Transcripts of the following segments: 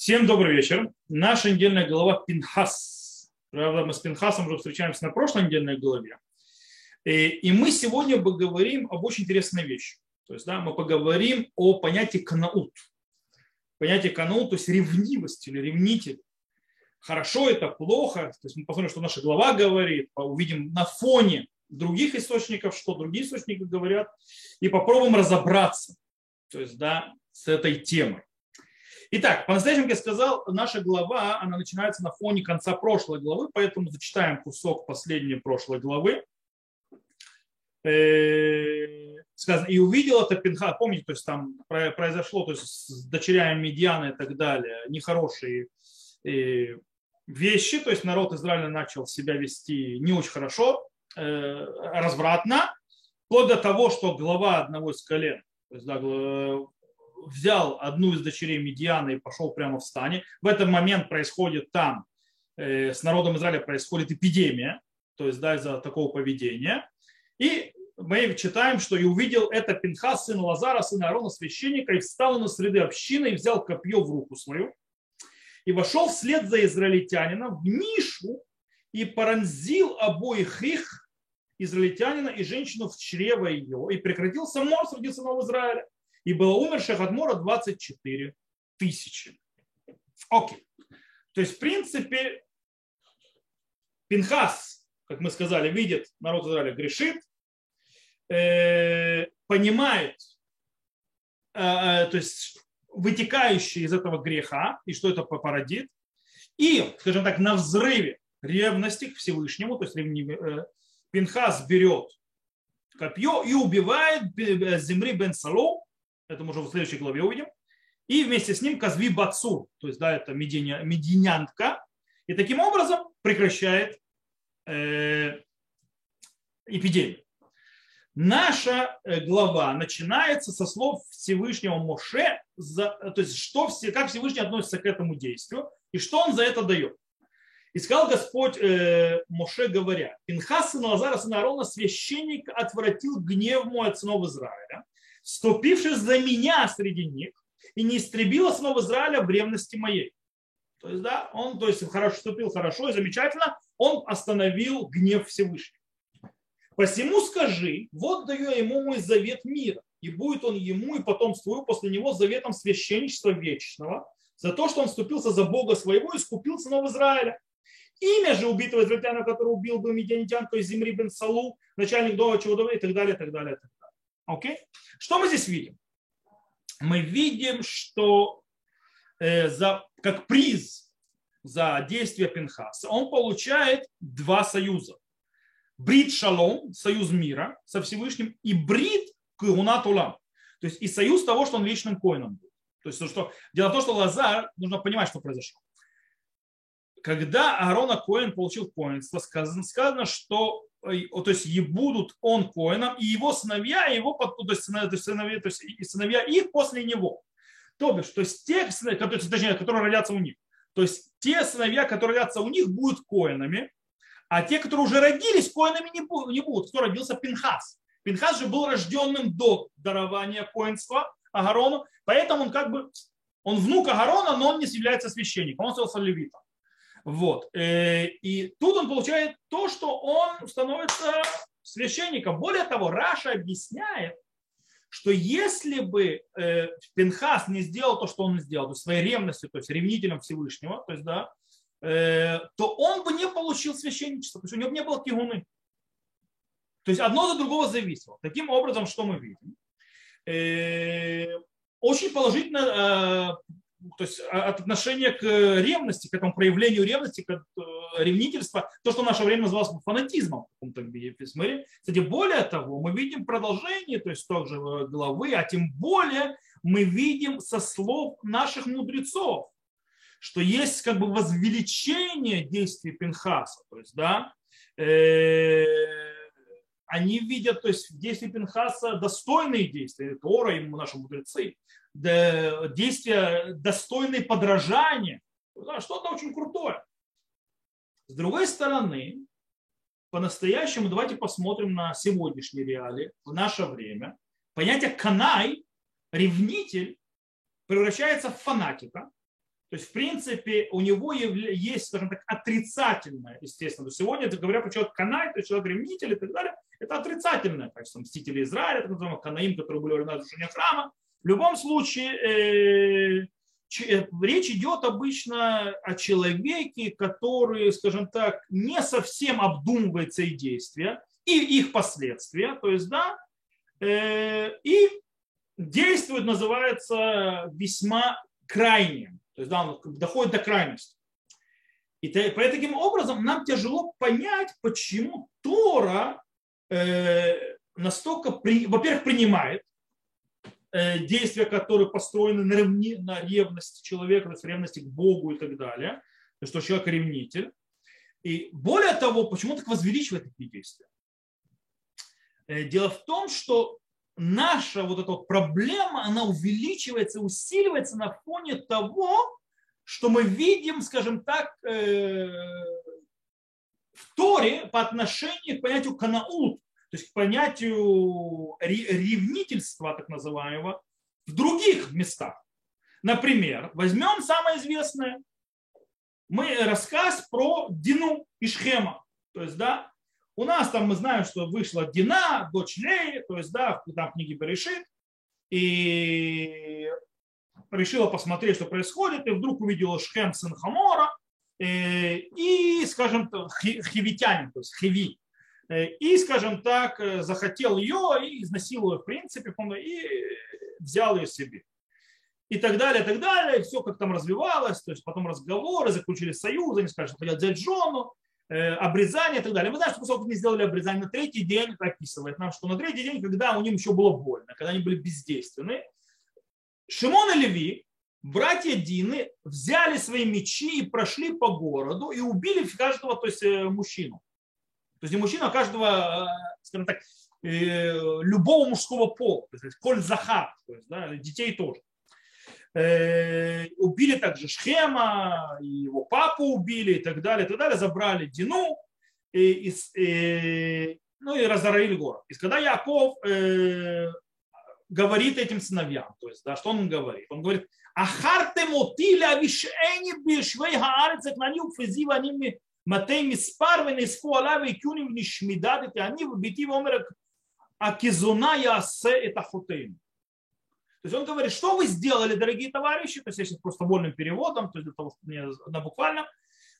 Всем добрый вечер. Наша недельная глава Пинхас. Правда, мы с Пинхасом уже встречаемся на прошлой недельной главе. И, и мы сегодня поговорим об очень интересной вещи. То есть, да, мы поговорим о понятии канаут. Понятие канаут, то есть ревнивость или ревнитель. Хорошо это, плохо. То есть мы посмотрим, что наша глава говорит, увидим на фоне других источников, что другие источники говорят, и попробуем разобраться то есть, да, с этой темой. Итак, по-настоящему, как я сказал, наша глава, она начинается на фоне конца прошлой главы, поэтому зачитаем кусок последней прошлой главы. Э, сказано, и увидел это Пинха, помните, то есть там произошло, то есть с дочерями Медиана и так далее, нехорошие э, вещи, то есть народ Израиля начал себя вести не очень хорошо, э, развратно, вплоть до того, что глава одного из колен, то есть, да, взял одну из дочерей Медиана и пошел прямо в стане. В этот момент происходит там, э, с народом Израиля происходит эпидемия, то есть да, из-за такого поведения. И мы читаем, что и увидел это Пинхас, сын Лазара, сын Аарона, священника, и встал на среды общины, и взял копье в руку свою, и вошел вслед за израильтянином в нишу, и пронзил обоих их, израильтянина и женщину в чрево ее, и прекратился мор среди сынов Израиля и было умерших от мора 24 тысячи. Окей. То есть, в принципе, Пинхас, как мы сказали, видит, народ Израиля грешит, э, понимает, э, э, то есть вытекающие из этого греха и что это породит, и, скажем так, на взрыве ревности к Всевышнему, то есть Пинхас берет копье и убивает Земри бен Салу, это мы уже в следующей главе увидим. И вместе с ним Казви Бацур, то есть да, это мединя, мединянка. И таким образом прекращает э, эпидемию. Наша э, глава начинается со слов Всевышнего Моше, за, то есть что, как Всевышний относится к этому действию и что он за это дает. И сказал Господь э, Моше, говоря, Пинхас сын Лазара, сын Аарона, священник отвратил гнев мой от сынов Израиля, вступивший за меня среди них, и не истребила снова Израиля в ревности моей. То есть, да, он то есть, хорошо, вступил хорошо и замечательно, он остановил гнев Всевышнего. Посему скажи, вот даю ему мой завет мира, и будет он ему и потомству после него заветом священничества вечного, за то, что он вступился за Бога своего и скупил сынов Израиля. Имя же убитого израильтянина, который убил был медианитян, то есть Земри бен Салу, начальник дома чего и так далее, и так далее, и так далее. Окей? Что мы здесь видим? Мы видим, что э, за, как приз за действие Пинхаса он получает два союза. Брит Шалом, союз мира со Всевышним, и Брит Кугунат Улам. То есть и союз того, что он вечным коином был. То есть что, дело в том, что Лазар, нужно понимать, что произошло. Когда Аарона Коин получил коинство, сказано, сказано, что то есть и будут он коином, и его сыновья, и его, то есть сыновья, то есть и сыновья их после него. То бишь, то есть те, которые, точнее, которые родятся у них. То есть те сыновья, которые родятся у них, будут коинами, а те, которые уже родились, коинами не будут. Кто родился? Пинхас. Пинхас же был рожденным до дарования коинства Агарону, поэтому он как бы, он внук Агарона, но он не является священником, он остался левитом. Вот. Э, и тут он получает то, что он становится священником. Более того, Раша объясняет, что если бы э, Пинхас не сделал то, что он сделал, то своей ревностью, то есть ревнителем Всевышнего, то есть, да, э, то он бы не получил священничество, то есть у него не было кигуны. То есть одно за другого зависело. Таким образом, что мы видим? Очень положительно то есть а, от отношения к ревности, к этому проявлению ревности, к э, ревнительства, то, что в наше время называлось фанатизмом в каком-то смысле. Кстати, более того, мы видим продолжение, то есть тоже э, главы, а тем более мы видим со слов наших мудрецов, что есть как бы возвеличение действий Пинхаса, то есть, да, э, они видят, то есть действия Пинхаса достойные действия, Тора и наши мудрецы, действия достойные подражания, что-то очень крутое. С другой стороны, по-настоящему давайте посмотрим на сегодняшние реалии, в наше время. Понятие канай, ревнитель, превращается в фанатика. То есть, в принципе, у него есть, скажем так, отрицательное, естественно. То сегодня, говоря про человека Канай, то есть человек ревнитель и так далее, это отрицательное качество. Мстители Израиля, так называемых Канаим, которые были на разрушение храма. В любом случае, э, э, речь идет обычно о человеке, который, скажем так, не совсем обдумывает свои действия и их последствия. То есть, да, э, и действует, называется, весьма крайним. То есть, да, он доходит до крайности. И таким образом нам тяжело понять, почему Тора настолько, во-первых, принимает действия, которые построены на, ревни, на ревности человека, на ревности к Богу и так далее, что человек ревнитель. И более того, почему так возвеличивает эти действия? Э, дело в том, что наша вот эта вот проблема, она увеличивается, усиливается на фоне того, что мы видим, скажем так, э, в Торе по отношению к понятию канаут, то есть к понятию ревнительства, так называемого, в других местах. Например, возьмем самое известное, мы рассказ про Дину и Шхема. То есть, да, у нас там мы знаем, что вышла Дина, дочь Леи, то есть, да, там книги Берешит, и решила посмотреть, что происходит, и вдруг увидела Шхем, сын Хамора, э, и, скажем, хивитянин, то есть хиви, и, скажем так, э, захотел ее и изнасиловал, в принципе, и взял ее себе. И так далее, и так далее, все как там развивалось, то есть потом разговоры, заключили союз, они сказали, что хотят взять жену, Э, обрезание и так далее. Мы знаем, что поскольку не сделали обрезание на третий день, описывает нам, что на третий день, когда у них еще было больно, когда они были бездейственны, Шимон и Леви, братья Дины, взяли свои мечи и прошли по городу и убили каждого, то есть э, мужчину. То есть не мужчину, а каждого, э, скажем так, любого мужского пола, то есть коль захар, то есть да, детей тоже. Э, убили также Шхема, его папу убили и так далее, и так далее, забрали Дину, и, и, и, ну и разорили город. И когда Яков э, говорит этим сыновьям, то есть, да, что он говорит? Он говорит, ахарте мотиля вишени бишвей хаарец экнани упфези вани מתי מספר ונאספו עליו והקיוני ונשמידדתי אני וביתי ואומר הכזונה יעשה את אחותינו то есть он говорит, что вы сделали, дорогие товарищи, то есть если просто вольным переводом, то есть для того, чтобы мне на буквальном,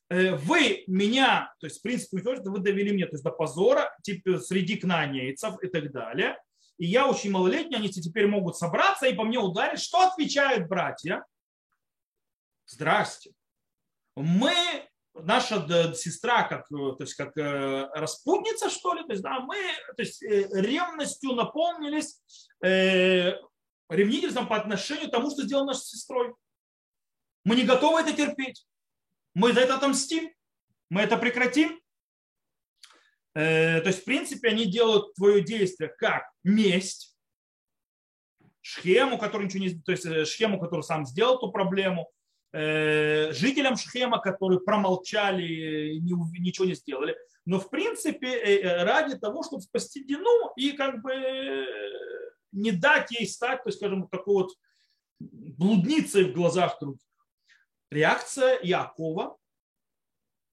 э, вы меня, то есть в принципе, вы довели меня то есть до позора, типа среди кнанейцев и так далее. И я очень малолетний, они теперь могут собраться и по мне ударить. Что отвечают братья? Здрасте. Мы, наша сестра, как, то есть как э, распутница, что ли, то есть, да, мы то есть, э, ревностью наполнились ревнительством по отношению к тому, что сделал нашей сестрой. Мы не готовы это терпеть. Мы за это отомстим. Мы это прекратим. Э, то есть, в принципе, они делают твое действие как месть, Шхему, который ничего не, то есть э, Шхему, который сам сделал эту проблему, э, жителям Шхема, которые промолчали, ничего не сделали. Но, в принципе, ради того, чтобы спасти Дину и как бы не дать ей стать, то есть, скажем, такой вот блудницей в глазах других. Реакция Якова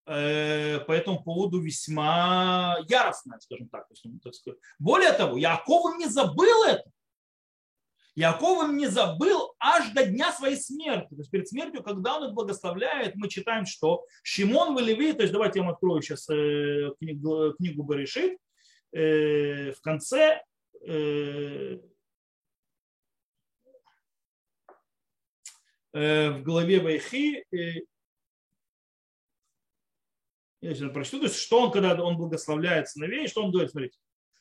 э, по этому поводу весьма яростная, скажем так. Более того, Яков не забыл это. Яков не забыл аж до дня своей смерти. То есть перед смертью, когда он их благословляет, мы читаем, что Шимон в Леви, то есть давайте я вам открою сейчас э, книгу, книгу Баришит, э, в конце Э, в главе Вайхи, я сейчас прочту, то есть что он, когда он благословляет сыновей, что он говорит, смотрите.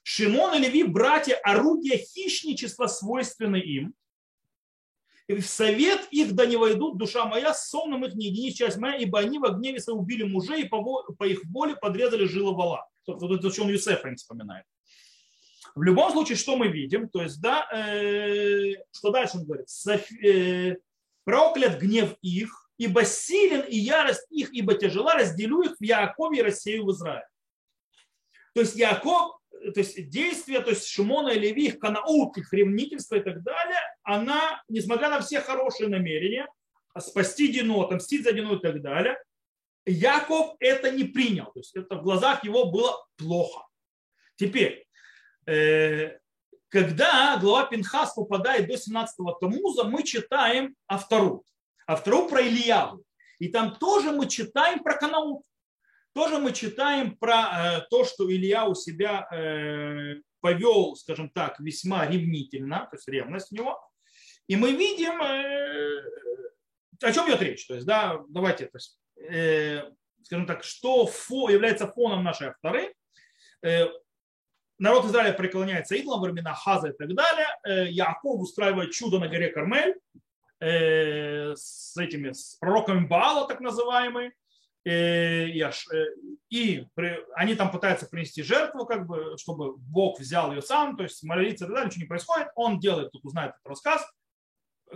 Шимон и Леви, братья, орудия хищничества свойственны им. И в совет их да не войдут, душа моя, с сонным их не едини часть моя, ибо они в гневе убили мужей и по, по их воле подрезали жилы вала. Это что он Юсефа им вспоминает. В любом случае, что мы видим? То есть, да, э, что дальше он говорит? Э, проклят гнев их, ибо силен и ярость их, ибо тяжела, разделю их в Яакове и рассею в Израиле. То есть Яков, то есть действие, то есть Шимона и Леви, их канаут, их ревнительство и так далее, она, несмотря на все хорошие намерения, спасти Дину, отомстить за Дину и так далее. Яков это не принял. То есть это в глазах его было плохо. Теперь, э, когда глава Пинхас попадает до 17-го Тамуза, мы читаем афтару. Афтара про Ильягу. И там тоже мы читаем про קנאות. Тоже мы читаем про э, то, что Илья у себя э, повел, скажем так, весьма ревнительно, то есть ревность у него. И мы видим, э, о чем идет речь. То есть, да, давайте, то есть, скажем так, что является фоном нашей авторы. Народ Израиля преклоняется идолам, времена Хаза и так далее. Яков устраивает чудо на горе Кармель с этими с пророками Баала, так называемые. Э, и они там пытаются принести жертву, как бы, чтобы Бог взял ее сам, то есть молиться и ничего не происходит. Он делает, тут узнает этот рассказ,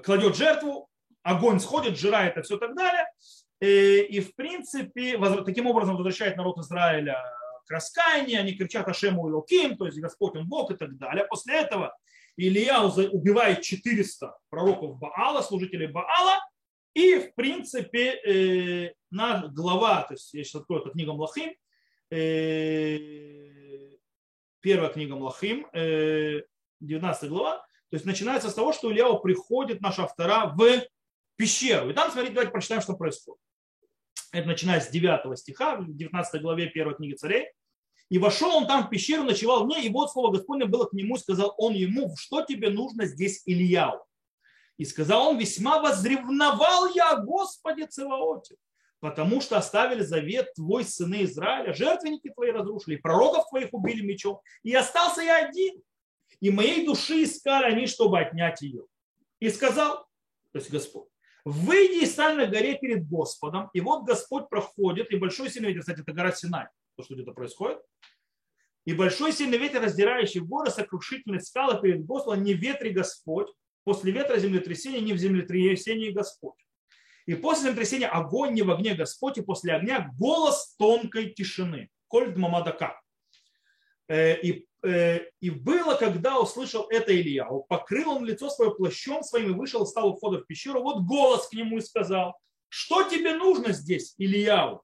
кладет жертву, огонь сходит, жирает это все и так далее. И, в принципе, таким образом возвращает народ Израиля к раскаянию, они кричат Ашему и Луким, то есть Господь он Бог и так далее. После этого Илья убивает 400 пророков Баала, служителей Баала, и, в принципе, э, на глава, то есть я сейчас открою эту книгу Млахим, э, первая книга Млахим, э, 19 глава, то есть начинается с того, что Ильяу приходит, наш автора, в пещеру. И там, смотрите, давайте прочитаем, что происходит. Это начиная с 9 стиха, в 19 главе первой книги царей. И вошел он там в пещеру, ночевал в ней, и вот слово Господне было к нему, сказал он ему, что тебе нужно здесь, Ильяу? И сказал он, весьма возревновал я о Господе Цеваоте, потому что оставили завет твой, сыны Израиля, жертвенники твои разрушили, пророков твоих убили мечом, и остался я один. И моей души искали они, чтобы отнять ее. И сказал, то есть Господь, выйди и стань на горе перед Господом, и вот Господь проходит, и большой сильный ветер, кстати, это гора Синай, то, что где-то происходит, и большой сильный ветер, раздирающий горы, сокрушительные скалы перед Господом, не ветри Господь, После ветра землетрясения не в землетрясении Господь. И после землетрясения огонь не в огне Господь, и после огня голос тонкой тишины. Кольд Мамадака. Э, и, э, и было, когда услышал это Илья, покрыл он лицо свое плащом своим и вышел, стал у входа в пещеру. Вот голос к нему и сказал, что тебе нужно здесь, Ильяу?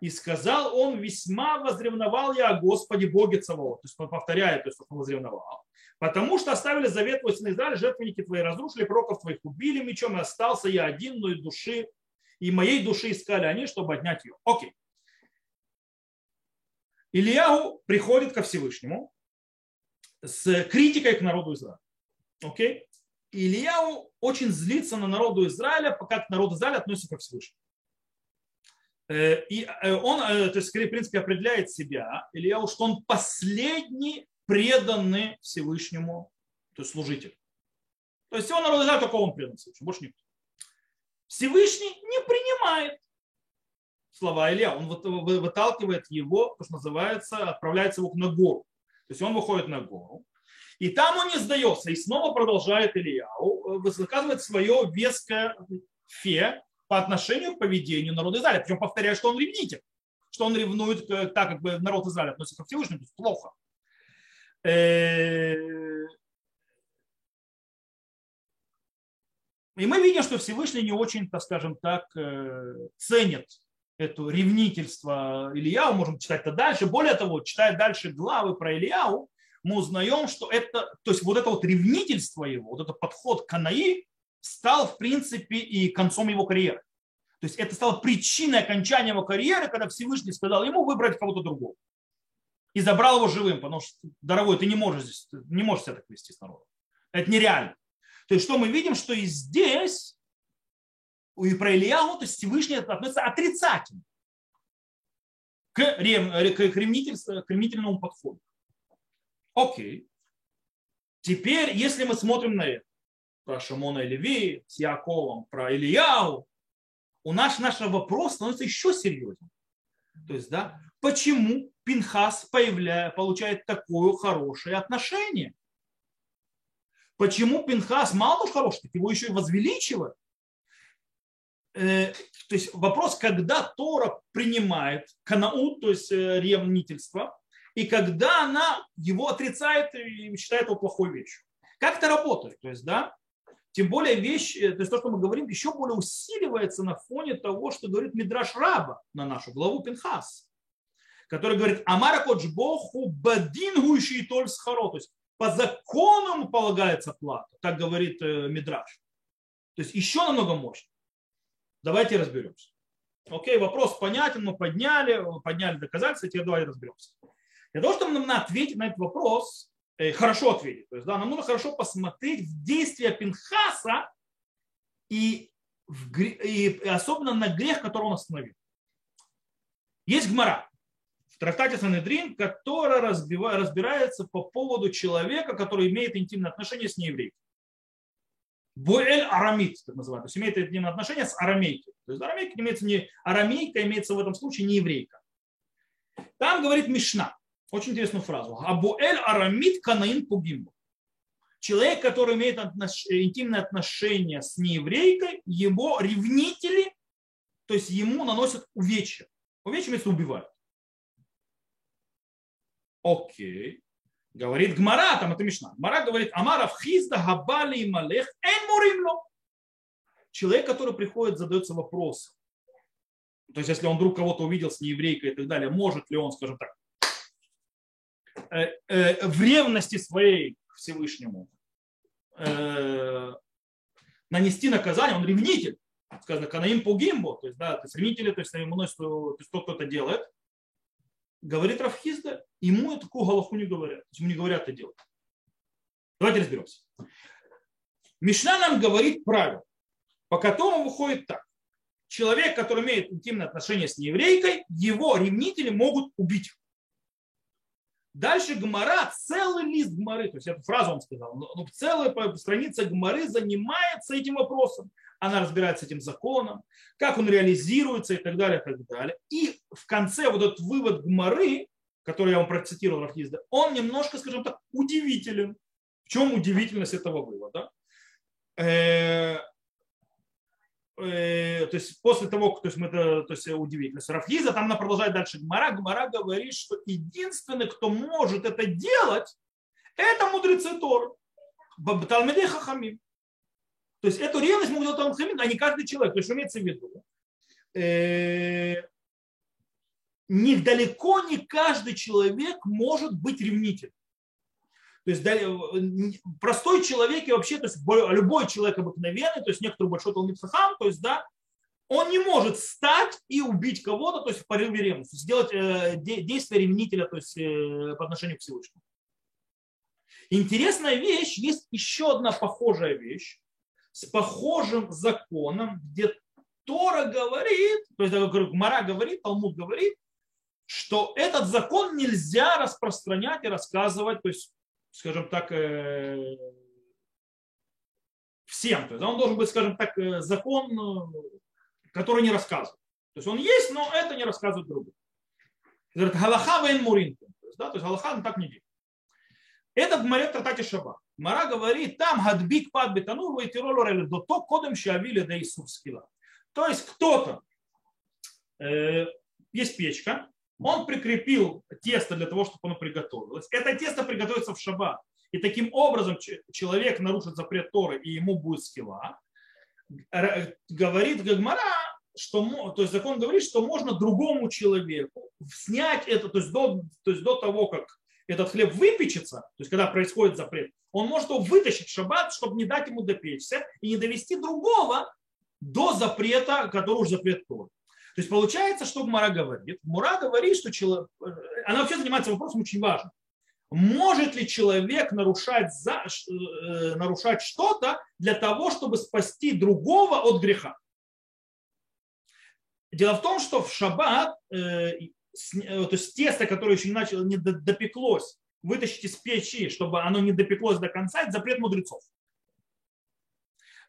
И сказал он, весьма возревновал я о Господе Боге Цаваот. То есть он повторяет, то есть он возревновал. Потому что оставили завет твой сын Израиль, жертвенники твои разрушили, пророков твоих убили мечом, и остался я один, но и души, и моей души искали они, чтобы отнять ее. Окей. Ильяу приходит ко Всевышнему с критикой к народу Израиля. Окей? Ильяу очень злится на народу Израиля, пока народ Израиля относится ко Всевышнему. Э, и э, он, э, то есть, в принципе, определяет себя, Ильяу, что он последний преданный Всевышнему, то есть служитель. То есть он народ Израиля, только он предан больше никто. Всевышний не принимает слова Илья, он выталкивает его, то, что называется, отправляется его на гору. То есть он выходит на гору, и там он не сдается, и снова продолжает Илья, высказывает свое веское фе по отношению к поведению народа Израиля. Причем повторяет, что он ревнитель, что он ревнует так, как бы народ Израиля относится к Всевышнему, плохо. Э, и мы видим, что Всевышний не очень, так скажем так, э, ценит это ревнительство Ильяу, можем читать это дальше. Более того, читая дальше главы про Ильяу, мы узнаем, что это, то есть вот это вот ревнительство его, вот этот подход к Анаи стал, в принципе, и концом его карьеры. То есть это стало причиной окончания его карьеры, когда Всевышний сказал ему выбрать кого-то другого и забрал его живым, потому что, дорогой, ты не можешь, здесь, не можешь себя так вести с народом. Это нереально. То есть что мы видим, что и здесь, и про Ильяу, то есть Всевышний относится отрицательно к, рем, к, ревнительному подходу. Окей. Теперь, если мы смотрим на это, про Шамона и Леви, с Яковом, про Ильяу, у нас наш вопрос становится еще серьезнее. То есть, да, почему Пинхас появляет, получает такое хорошее отношение? Почему Пинхас мало уж хороший, так его еще и возвеличивает? Э, то есть вопрос, когда Тора принимает канаут, то есть э, ревнительство, и когда она его отрицает и считает его плохой вещью. Как это работает? То есть, да, Тем более вещь, э, то есть то, что мы говорим, еще более усиливается на фоне того, что говорит Мидраш Раба на нашу главу Пинхас, который говорит Амара Коджбоху Бадин Гуиши Толь Схаро, то есть по закону ему полагается плата, так говорит э, Мидраш. То есть еще намного мощнее. Давайте разберемся. Окей, вопрос понятен, мы подняли, подняли доказательства, теперь давайте разберемся. Для того, чтобы нам ответить на этот вопрос, хорошо ответить, то есть, да, нам нужно хорошо посмотреть в действия Пинхаса и, в, и особенно на грех, который он остановил. Есть гмара в трактате Санедрин, которая разбирается по поводу человека, который имеет интимные отношения с нееврейкой. Буэль арамит, так называют, то есть имеет интимные отношения с арамейкой. То есть арамейка имеется не арамейка, имеется в этом случае не еврейка. Там говорит Мишна, очень интересную фразу. Абуэль арамит канаин пугимбу. Человек, который имеет отнош... интимные отношения с нееврейкой, его ревнители, то есть ему наносят увечья. Увечья имеется убивают. Окей. Говорит Гмара, там это Мишна. Гмара говорит, Амара хизда габали и малех эн муримло. Человек, который приходит, задается вопросом. То есть, если он вдруг кого-то увидел с нееврейкой и так далее, может ли он, скажем так, в ревности своей к Всевышнему э, нанести наказание, он ревнитель, сказано, канаим пугимбо, то есть, да, то есть ревнители, то есть, носит, то есть, тот, кто это делает, говорит Рафхизда, ему такую галаху не говорят. Ему не говорят это делать. Давайте разберемся. Мишна нам говорит правило, по которому выходит так. Человек, который имеет интимное отношение с нееврейкой, его ревнители могут убить. Дальше Гмара, целый лист Гмары, то есть эту фразу он сказал, но целая страница Гмары занимается этим вопросом она разбирается этим законом, как он реализируется и так далее, и так далее. И в конце вот этот вывод Гмары, который я вам процитировал Рафизда, он немножко, скажем так, удивителен. В чем удивительность этого вывода? Э, то есть после того, то есть мы это, то есть удивительность Рафиза, там она продолжает дальше Гмара. Гмара говорит, что единственный, кто может это делать, это мудрецы Торы. Талмидей Хахамим. То есть эту ревность могут делать Хамид, а не каждый человек. То есть имеется в виду, э, недалеко не каждый человек может быть ревнителем. То есть э, простой человек и вообще, то есть любой человек обыкновенный, то есть некоторый большой Талмитсахам, то есть да, он не может стать и убить кого-то, то есть в порыве ревности, сделать э, действие ревнителя то есть, по отношению к Всевышнему. Интересная вещь, есть еще одна похожая вещь, с похожим законом, где Тора говорит, то есть Мара говорит, Талмуд говорит, что этот закон нельзя распространять и рассказывать, то есть, скажем так, э, всем. То есть он должен быть, скажем так, э, закон, э, который не рассказывает. То есть он есть, но это не рассказывает другим. Говорит, Галаха вен мурин. То есть, да, то есть Галаха так не делает. Это в Маре Тратате Шаба. Мара говорит, там гадбик пад бетанур вайтиролор до то кодом шавили да Иисус скила. То есть кто-то, э, есть печка, он прикрепил тесто для того, чтобы оно приготовилось. Это тесто приготовится в шаббат. И таким образом человек нарушит запрет Торы, и ему будет скила. Говорит Гагмара, что, то есть закон говорит, что можно другому человеку снять это, то есть до, то есть до того, как этот хлеб выпечется, то есть когда происходит запрет, он может его вытащить в шаббат, чтобы не дать ему допечься и не довести другого до запрета, который уже запрет Торы. То есть получается, что Мара говорит? Мура говорит, что человек, она вообще занимается вопросом очень важным. Может ли человек нарушать, за, э, нарушать что-то для того, чтобы спасти другого от греха? Дело в том, что в шаббат э, Э, то есть тесто, которое еще не, начало, не допеклось, вытащить из печи, чтобы оно не допеклось до конца, это запрет мудрецов.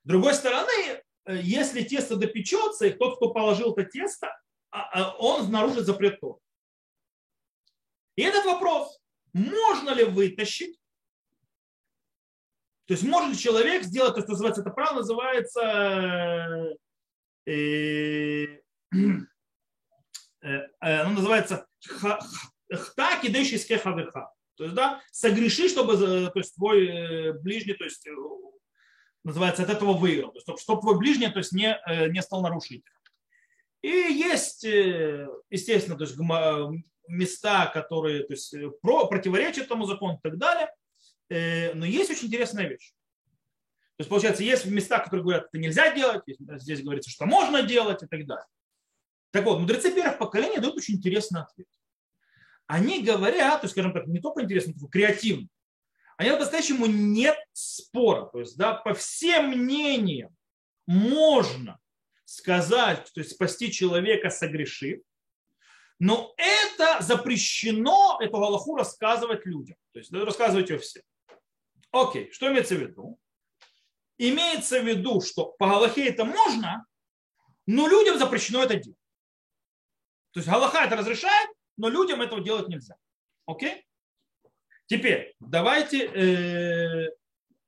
С другой стороны, э, если тесто допечется, и тот, кто положил это тесто, а, а, он нарушит запрет Тор. И этот вопрос, можно ли вытащить, то есть может ли человек сделать, то, что называется, это право называется э, Э, э, оно называется хта кидэши скехавеха. То есть, да, согреши, чтобы то есть, твой э, ближний, то есть, называется, от этого выиграл. То есть, чтобы твой ближний то есть, не, э, не стал нарушителем. И есть, э, естественно, то есть, места, которые то есть, про, противоречат этому закону и так далее. Но есть очень интересная вещь. То есть, получается, есть места, которые говорят, это нельзя делать, здесь говорится, что можно делать и так далее. Так вот, мудрецы первых поколений дают очень интересный ответ. Они говорят, то есть, скажем так, не только интересно, но креативно. Они по-настоящему нет спора. То есть, да, по всем мнениям можно сказать, то есть спасти человека, согрешив, но это запрещено, эту Галаху рассказывать людям. То есть рассказывать ее всем. Окей, что имеется в виду? Имеется в виду, что по Галахе это можно, но людям запрещено это делать. То есть Галаха это разрешает, но людям этого делать нельзя. Окей? Теперь давайте э,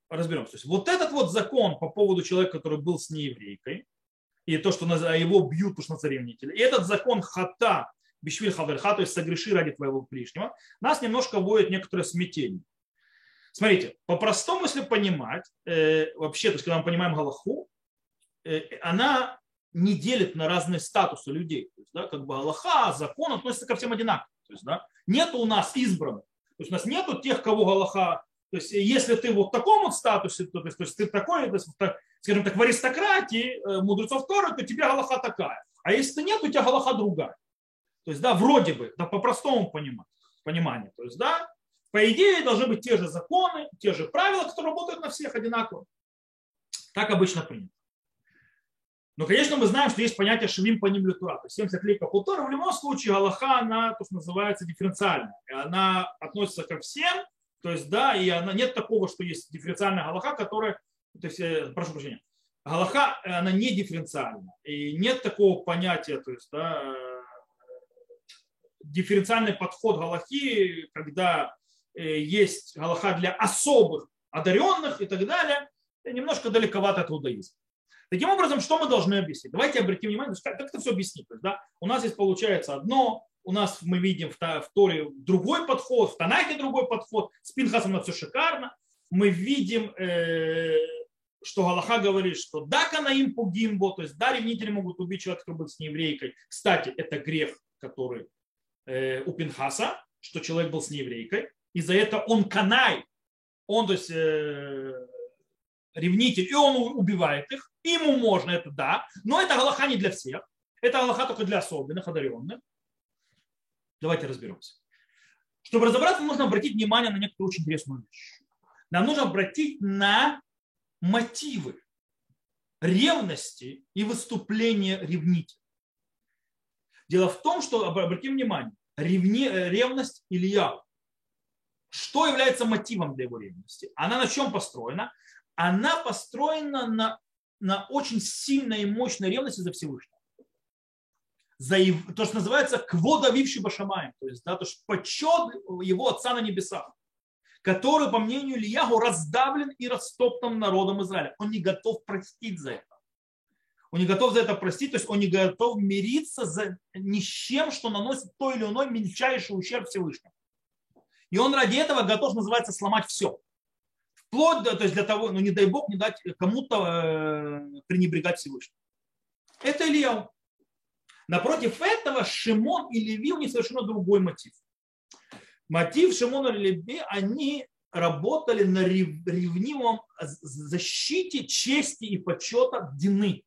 разберемся. То есть вот этот вот закон по поводу человека, который был с нееврейкой, и то, что его бьют, потому что на царевнителя, и этот закон хата, бишвиль хаверха, то есть согреши ради твоего ближнего, нас немножко вводит некоторое смятение. Смотрите, по-простому, если понимать, э, вообще, то есть когда мы понимаем Галаху, э, она не делит на разные статусы людей. То есть, да, как бы Аллаха, закон относится ко всем одинаково. То есть, да, нет у нас избранных. То есть у нас нету тех, кого Галаха. То есть если ты вот в таком вот статусе, то, есть, то есть ты такой, то есть, скажем так, в аристократии э, мудрецов Торы, то тебе Галаха такая. А если ты нет, у тебя Галаха другая. То есть, да, вроде бы, да, по простому пониманию. То есть, да, по идее должны быть те же законы, те же правила, которые работают на всех одинаково. Так обычно принято. Но, конечно, мы знаем, что есть понятие шевим по ним литура. То есть 70 лей капутора. В любом случае Галаха, она, то, что называется, дифференциальная. И она относится ко всем. То есть, да, и она, нет такого, что есть дифференциальная Галаха, которая, то есть, э, прошу прощения, Галаха, она не дифференциальна. И нет такого понятия, то есть, да, дифференциальный подход Галахи, когда э, есть Галаха для особых одаренных и так далее, немножко далековато от иудаизма. Таким образом, что мы должны объяснить? Давайте обратим внимание, как, как это все объяснить. Да, у нас здесь получается одно, у нас мы видим в, в Торе другой подход, в Танахе другой подход, с Пинхасом на все шикарно. Мы видим, э, что Галаха говорит, что да, канаим по гимбо, то есть да, ревнители могут убить человека, который был с нееврейкой. Кстати, это грех, который э, у Пинхаса, что человек был с нееврейкой. И за это он канай, он, то есть, э, ревнитель, и он убивает их, ему можно, это да, но это Галаха не для всех, это Галаха только для особенных, одаренных. Давайте разберемся. Чтобы разобраться, нужно обратить внимание на некоторую очень интересную вещь. Нам нужно обратить на мотивы ревности и выступления ревнителя. Дело в том, что, обратим внимание, ревни, ревность Илья, что является мотивом для его ревности? Она на чем построена? Она построена на, на очень сильной и мощной ревности за Всевышнего. За его, то, что называется кводавивший башамаем, то есть да, то, что почет его отца на небесах, который, по мнению Ильяху, раздавлен и растоптан народом Израиля. Он не готов простить за это. Он не готов за это простить, то есть он не готов мириться за ни с чем, что наносит то или иной мельчайший ущерб Всевышнему. И он ради этого готов, называется, сломать все. Вплоть до, то есть для того, ну не дай Бог, не дать кому-то э, пренебрегать Всевышним. Это Илья. Напротив этого Шимон и Леви у них совершенно другой мотив. Мотив Шимона и Леви, они работали на ревнимом защите чести и почета Дины,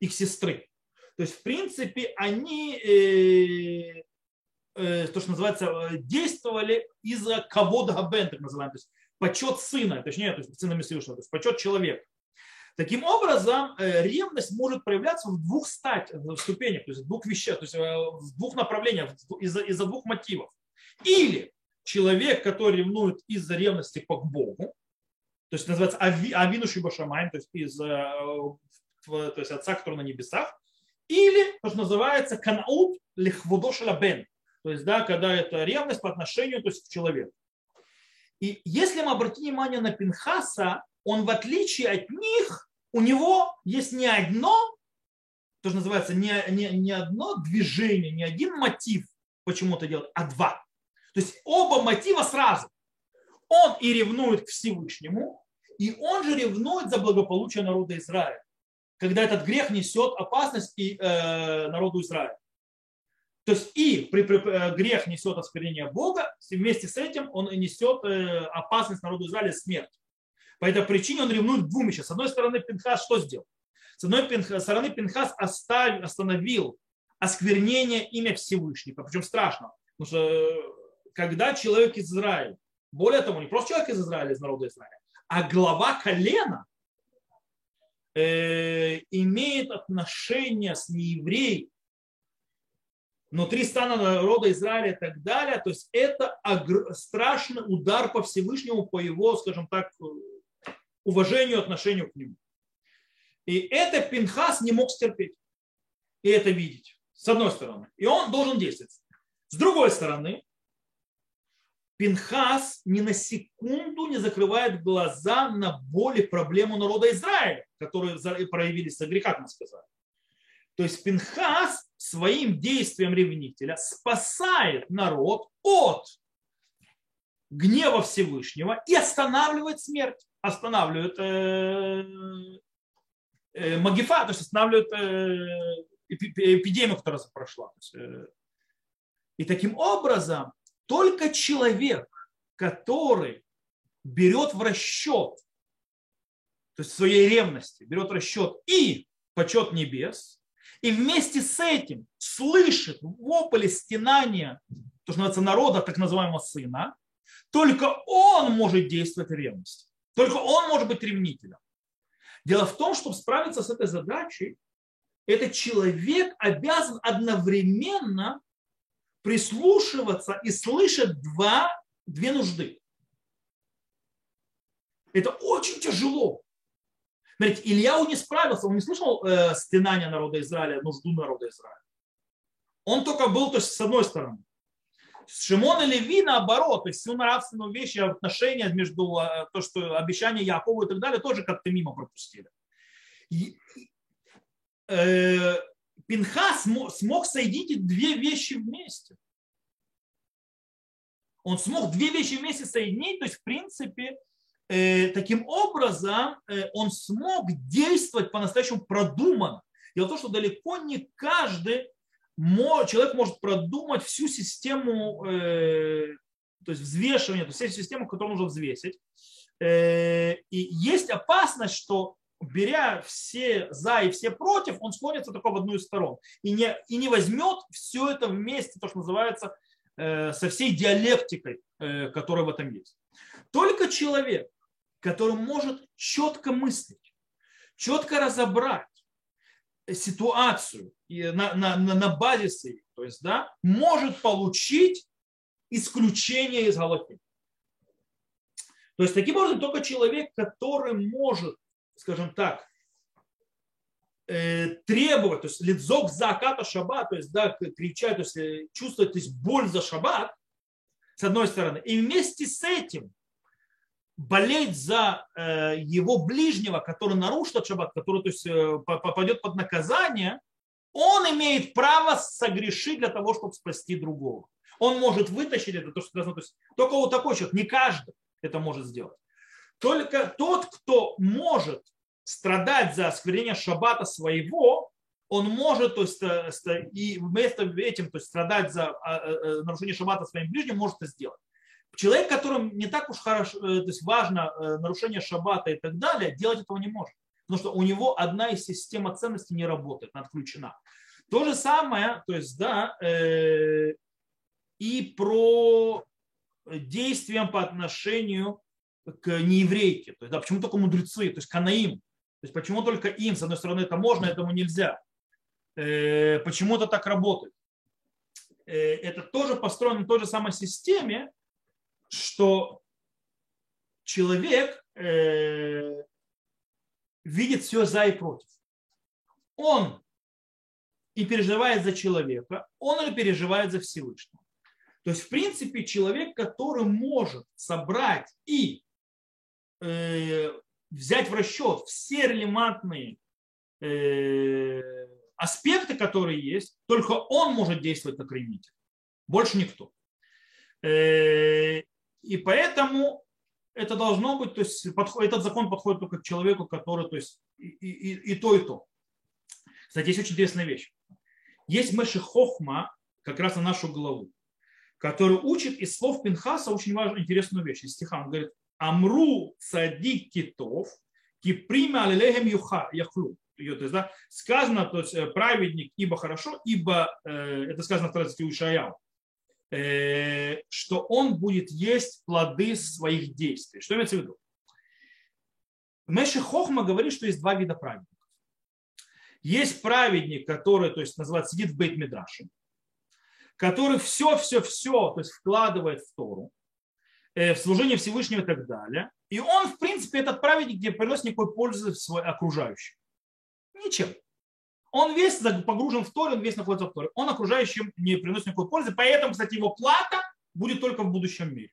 их сестры. То есть, в принципе, они, э, э, то, что называется, э, действовали из-за кого-то так называемый. То есть, почет сына, точнее, то есть сына Всевышнего, то есть почет человека. Таким образом, э, ревность может проявляться в двух стадиях, в ступенях, то есть в двух вещах, то есть э, в двух направлениях, из-за, из-за двух мотивов. Или человек, который ревнует из-за ревности к Богу, то есть называется ави, Авину Шибашамайн, то есть из э, то есть отца, который на небесах, или то, что называется канаут лихвудошеля бен, то есть да, когда это ревность по отношению то есть, к человеку. И если мы обратим внимание на Пинхаса, он в отличие от них, у него есть не одно, то, что называется, не, не, не одно движение, не один мотив почему то делать, а два. То есть оба мотива сразу. Он и ревнует к Всевышнему, И он же ревнует за благополучие народа Израиля, когда этот грех несет опасность и, э, народу Израиля. То есть и при, при, э, грех несет осквернение Бога, вместе с этим он несет э, опасность народу Израиля смерть. По этой причине он ревнует двум вещам. С одной стороны, Пинхас что сделал? С одной стороны, Пинхас оставил, остановил осквернение имя Всевышнего. Причем страшно. Потому что э, когда человек из Израиля, более того, не просто человек из Израиля, из народа Израиля, а глава колена имеет отношение с неевреем, внутри стана народа Израиля и так далее. То есть это страшный удар по Всевышнему, по его, скажем так, уважению, отношению к нему. И это Пинхас не мог стерпеть и это видеть, с одной стороны. И он должен действовать. С другой стороны, Пинхас ни на секунду не закрывает глаза на боли, проблему народа Израиля, которые проявились за греха, как мы сказали. То есть Пинхас своим действием ревнителя спасает народ от гнева Всевышнего и останавливает смерть, останавливает э, э, магифа, то есть останавливает э, эпидемию, которая прошла. Э, и таким образом только человек, который берет в расчет, то есть своей ревности, берет в расчет и почет небес, и вместе с этим слышит вопль стенания, то, что называется народа, так называемого сына, только он может действовать ревность. Только он может быть ревнителем. Дело в том, чтобы справиться с этой задачей, этот человек обязан одновременно прислушиваться и слышать два, две нужды. Это очень тяжело. Смотрите, Ильяу не справился, он не слышал э, стенания народа Израиля, нужду народа Израиля. Он только был, то есть, с одной стороны. Шимон и Леви наоборот, то есть всю нравственную вещь отношения между э, то, что обещание Якову и так далее, тоже как-то мимо пропустили. И, э, Пинхас смог соединить две вещи вместе. Он смог две вещи вместе соединить, то есть, в принципе, таким образом э, он смог действовать по-настоящему продуманно. Дело в том, что далеко не каждый человек может продумать всю систему, э, то есть взвешивания, то есть всю систему, которую нужно взвесить. И есть опасность, что беря все за и все против, он склонится только в одну из сторон и не, и не возьмет все это вместе, то, что называется, со всей диалектикой, которая в этом есть. Только человек, который может четко мыслить, четко разобрать ситуацию на, на, на, на базисе, то есть, да, может получить исключение из Галахи. То есть, таким образом, только человек, который может, скажем так, э, требовать, то есть лицок заката шаббат, то есть да, кричать, то есть э, чувствовать то есть боль за шаббат, с одной стороны, и вместе с этим болеть за э, его ближнего, который нарушил шаббат, который то есть, э, попадет под наказание, он имеет право согрешить для того, чтобы спасти другого. Он может вытащить это, то, что то есть, только вот такой человек, не каждый это может сделать. Только тот, кто может страдать за осквернение шаббата своего, он может, то есть, э, и вместо этим, то есть, страдать за а, нарушение шаббата своим ближним, может это сделать. Человек, которому не так уж хорошо, э, то есть важно э, нарушение шаббата и так далее, делать этого не может. Потому что у него одна из систем ценностей не работает, она отключена. То же самое, то есть, да, э, и про действиям по отношению к нееврейке. То есть, да, почему только мудрецы, то есть канаим. То есть почему только им, с одной стороны, это можно, этому нельзя. Э, почему это так работает? Э, это тоже построено на той же самой системе, что человек э, видит все за и против. Он и переживает за человека, он и переживает за Всевышнего. То есть, в принципе, человек, который может собрать и э, взять в расчет все релевантные э, аспекты, которые есть, только он может действовать как ревнитель. Больше никто. Э, и поэтому это должно быть, то есть этот закон подходит только к человеку, который, то есть и, и, и то, и то. Кстати, есть очень интересная вещь. Есть Меши Хохма, как раз на нашу главу, который учит из слов Пинхаса очень важную, интересную вещь. Из стиха он говорит, Амру цадик китов, киприма алилехем яхлу. То есть, да, сказано, то есть э, праведник, ибо хорошо, ибо, э, это сказано в традиции Ишаяу, что он будет есть плоды своих действий. Что имеется в виду? Меши Хохма говорит, что есть два вида праведников. Есть праведник, который, то есть, называется, сидит в бейт Медраше, который все-все-все, то есть вкладывает в Тору, в служение Всевышнего и так далее. И он, в принципе, этот праведник не приносит никакой пользы в свой окружающим. Ничем. Он весь погружен в Торе, он весь находится в Торе. Он окружающим не приносит никакой пользы, поэтому, кстати, его плата будет только в будущем мире.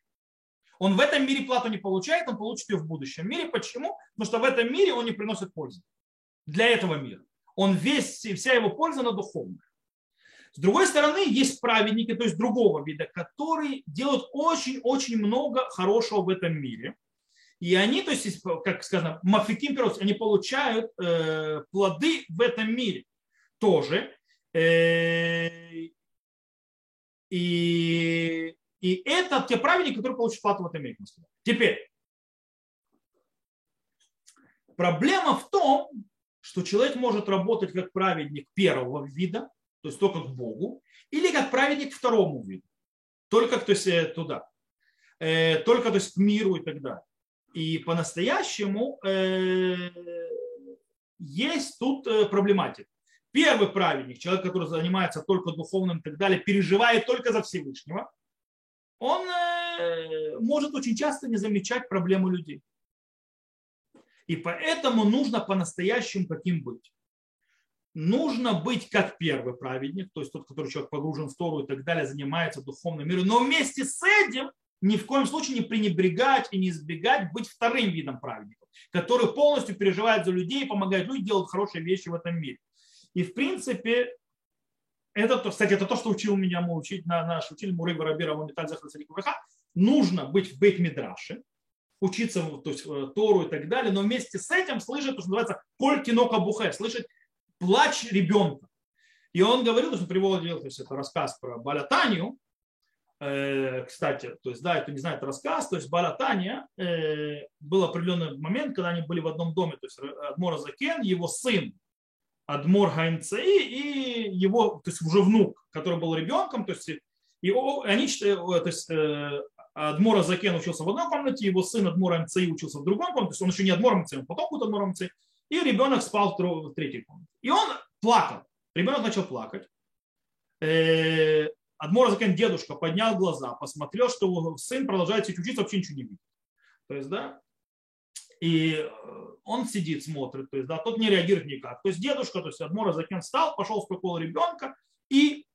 Он в этом мире плату не получает, он получит ее в будущем мире. Почему? Потому что в этом мире он не приносит пользы. Для этого мира. Он весь, вся его польза на духовную. С другой стороны, есть праведники, то есть другого вида, которые делают очень-очень много хорошего в этом мире. И они, то есть, как сказано, мафиким они получают э, плоды в этом мире тоже. Э, и, и это те праведники, которые получат плату в этом мире. Теперь, проблема в том, что человек может работать как праведник первого вида, то есть только к Богу, или как праведник второму виду, только то есть, э, туда, э, только то есть, к миру и так далее. И по-настоящему есть тут проблематика. Первый праведник, человек, который занимается только духовным и так далее, переживает только за Всевышнего, он может очень часто не замечать проблемы людей. И поэтому нужно по-настоящему каким быть нужно быть как первый праведник, то есть тот, который человек погружен в Тору и так далее, занимается духовным миром, но вместе с этим ни в коем случае не пренебрегать и не избегать быть вторым видом праведников, который полностью переживает за людей, помогает людям делать хорошие вещи в этом мире. И в принципе, это, кстати, это то, что учил меня мой учитель, наш учитель Мурей Барабира Металь Нужно быть в бейт Мидраше, учиться то есть, э, Тору и так далее, но вместе с этим слышать то, что называется коль кинока бухе, слышать плач ребенка. И он говорил, что приводил, то есть это рассказ про Балатанию, э, кстати, то есть, да, это не знаю, это рассказ, то есть Балатания э, был определенный момент, когда они были в одном доме, то есть Адмор Закен, его сын Адмор Хаймцей и его, то есть уже внук, который был ребенком, то есть и они, э, то есть Адмора Закен учился в одной комнате, его сын Адмора МЦИ учился в другом комнате, то есть он еще не Адмор МЦИ, он потом будет Адмор МЦИ, и ребенок спал в третьей комнате. И он плакал. Ребенок начал плакать. Э, Адмор Закен, дедушка, поднял глаза, посмотрел, что сын продолжает учиться, вообще ничего не видит. То есть, да, и э, он сидит, смотрит, то есть, да, тот не реагирует никак. То есть дедушка, то есть Адмора Закен встал, пошел, успокоил ребенка и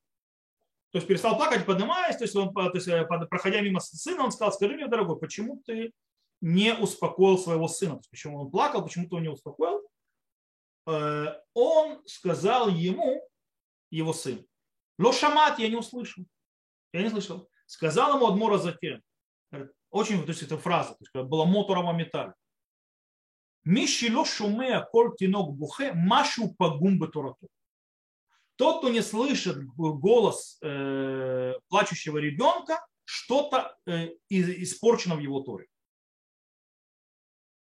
то есть перестал плакать, поднимаясь, то есть, он, то есть э, проходя мимо сына, он сказал, скажи мне, дорогой, почему ты не успокоил своего сына. То есть, почему он плакал, почему ты его не успокоил? Э, он сказал ему, его сын, Лошамат я не услышал. Я не слышал. Сказал ему Адмора Закен. Очень, то есть это фраза, то есть была моторова металь. Миши шумея коль тинок бухе машу пагум бетурату. Тот, кто не слышит голос э, плачущего ребенка, что-то э, испорчено в его торе.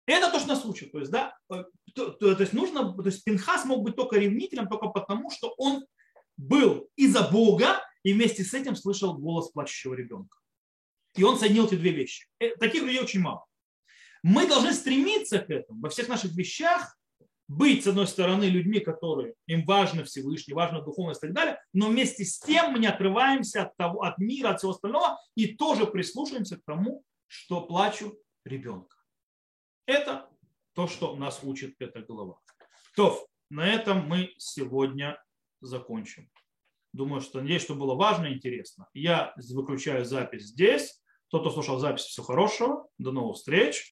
Это то, что нас учат. То есть, да, э, то, то, то есть нужно, то есть Пинхас мог быть только ревнителем, только потому, что он был из-за Бога и вместе с этим слышал голос плачущего ребенка. И он соединил эти две вещи. Э, таких людей очень мало. Мы должны стремиться к этому во всех наших вещах, быть, с одной стороны, людьми, которые им важно Всевышний, важно духовность и так далее, но вместе с тем мы не отрываемся от, того, от мира, от всего остального и тоже прислушаемся к тому, что плачу ребенка. Это то, что нас учит эта глава. То, на этом мы сегодня закончим. Думаю, что надеюсь, что было важно и интересно. Я выключаю запись здесь. Тот, кто слушал запись, всего хорошего. До новых встреч.